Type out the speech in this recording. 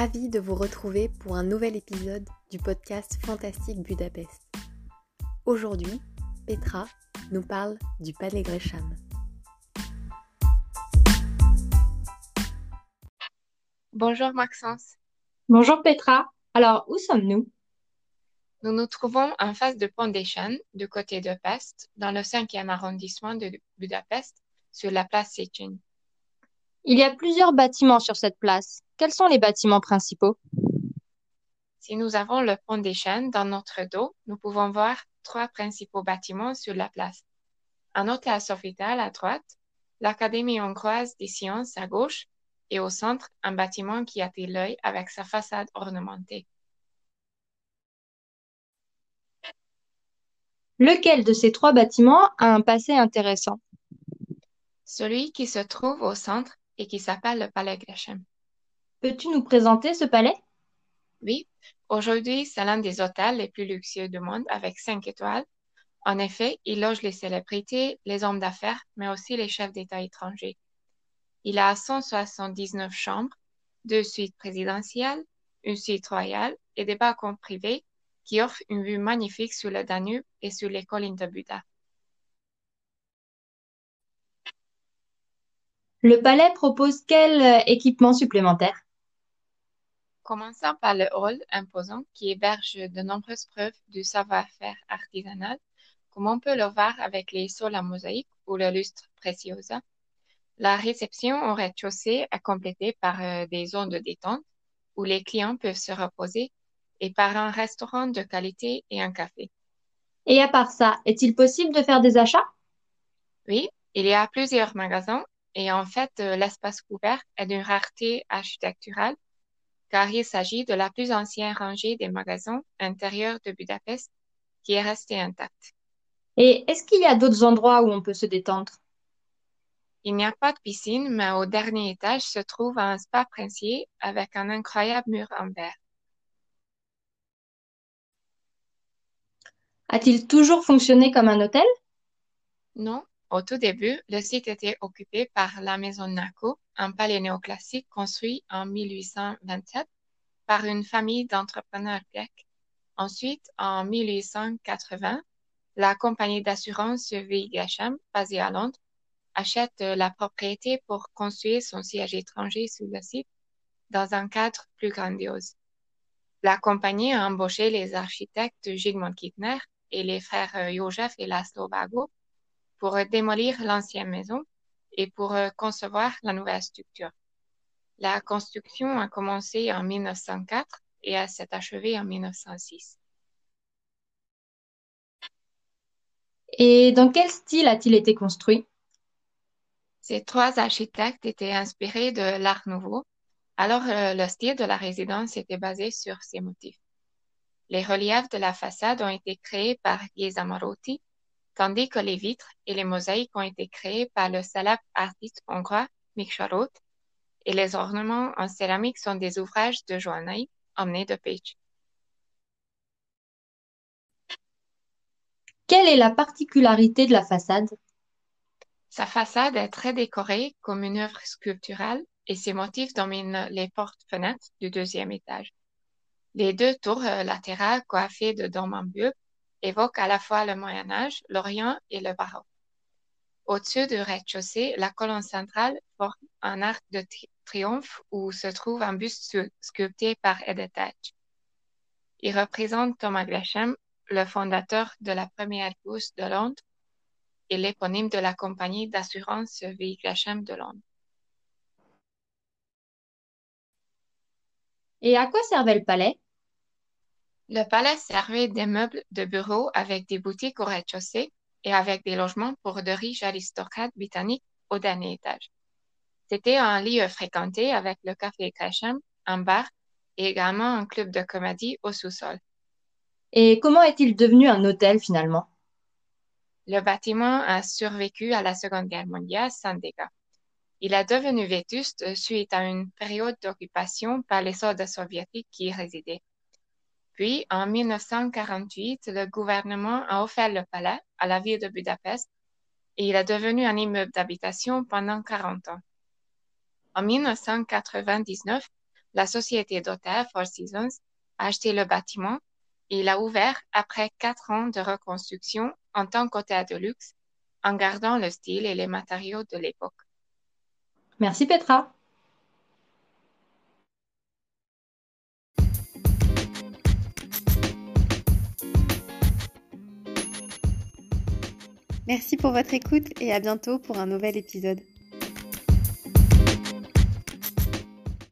ravie de vous retrouver pour un nouvel épisode du podcast Fantastique Budapest. Aujourd'hui, Petra nous parle du Palais Gresham. Bonjour Maxence. Bonjour Petra. Alors, où sommes-nous? Nous nous trouvons en face de Pont des Chênes, du côté de Pest, dans le 5e arrondissement de Budapest, sur la place Sechin. Il y a plusieurs bâtiments sur cette place. Quels sont les bâtiments principaux? Si nous avons le Pont des Chênes dans notre dos, nous pouvons voir trois principaux bâtiments sur la place. Un hôtel Sofitel à droite, l'Académie hongroise des sciences à gauche et au centre, un bâtiment qui attire l'œil avec sa façade ornementée. Lequel de ces trois bâtiments a un passé intéressant? Celui qui se trouve au centre et qui s'appelle le Palais Gresham. Peux-tu nous présenter ce palais? Oui, aujourd'hui, c'est l'un des hôtels les plus luxueux du monde avec cinq étoiles. En effet, il loge les célébrités, les hommes d'affaires, mais aussi les chefs d'État étrangers. Il a 179 chambres, deux suites présidentielles, une suite royale et des balcons privés qui offrent une vue magnifique sur le Danube et sur les collines de Buda. Le palais propose quel euh, équipement supplémentaire? Commençant par le hall imposant qui héberge de nombreuses preuves du savoir-faire artisanal, comme on peut le voir avec les sols en mosaïque ou le lustre Preciosa. La réception au rez-de-chaussée est complétée par euh, des zones de détente où les clients peuvent se reposer et par un restaurant de qualité et un café. Et à part ça, est-il possible de faire des achats? Oui, il y a plusieurs magasins et en fait, euh, l'espace couvert est d'une rareté architecturale car il s'agit de la plus ancienne rangée des magasins intérieurs de Budapest qui est restée intacte. Et est-ce qu'il y a d'autres endroits où on peut se détendre? Il n'y a pas de piscine, mais au dernier étage se trouve un spa princier avec un incroyable mur en verre. A-t-il toujours fonctionné comme un hôtel? Non, au tout début, le site était occupé par la maison Naco, un palais néoclassique construit en 1827 par une famille d'entrepreneurs grecs. Ensuite, en 1880, la compagnie d'assurance V. Gresham, basée à Londres, achète la propriété pour construire son siège étranger sur le site dans un cadre plus grandiose. La compagnie a embauché les architectes Zygmunt Kittner et les frères Josef et Laszlo Vago pour démolir l'ancienne maison et pour concevoir la nouvelle structure. La construction a commencé en 1904 et s'est achevée en 1906. Et dans quel style a-t-il été construit? Ces trois architectes étaient inspirés de l'Art nouveau, alors le style de la résidence était basé sur ces motifs. Les reliefs de la façade ont été créés par Marotti, tandis que les vitres et les mosaïques ont été créés par le célèbre artiste hongrois Miksa Roth, et les ornements en céramique sont des ouvrages de Joannai emmenés de Pécs. Quelle est la particularité de la façade? Sa façade est très décorée comme une œuvre sculpturale et ses motifs dominent les portes-fenêtres du deuxième étage. Les deux tours latérales coiffées de dômes évoquent à la fois le Moyen Âge, l'Orient et le baroque. Au-dessus du rez-de-chaussée, la colonne centrale forme un arc de triomphe où se trouve un buste sculpté par Edith Hatch. Il représente Thomas Gresham, le fondateur de la première bourse de Londres et l'éponyme de la compagnie d'assurance V. Gresham de Londres. Et à quoi servait le palais? Le palais servait des meubles de bureau avec des boutiques au rez-de-chaussée et avec des logements pour de riches aristocrates britanniques au dernier étage. C'était un lieu fréquenté avec le café Gresham, un bar et également un club de comédie au sous-sol. Et comment est-il devenu un hôtel finalement? Le bâtiment a survécu à la Seconde Guerre mondiale sans dégâts. Il est devenu vétuste suite à une période d'occupation par les soldats soviétiques qui y résidaient. Puis, en 1948, le gouvernement a offert le palais à la ville de Budapest et il est devenu un immeuble d'habitation pendant 40 ans. En 1999, la société d'hôtels Four Seasons a acheté le bâtiment et l'a ouvert après quatre ans de reconstruction en tant qu'hôtel de luxe, en gardant le style et les matériaux de l'époque. Merci Petra. Merci pour votre écoute et à bientôt pour un nouvel épisode.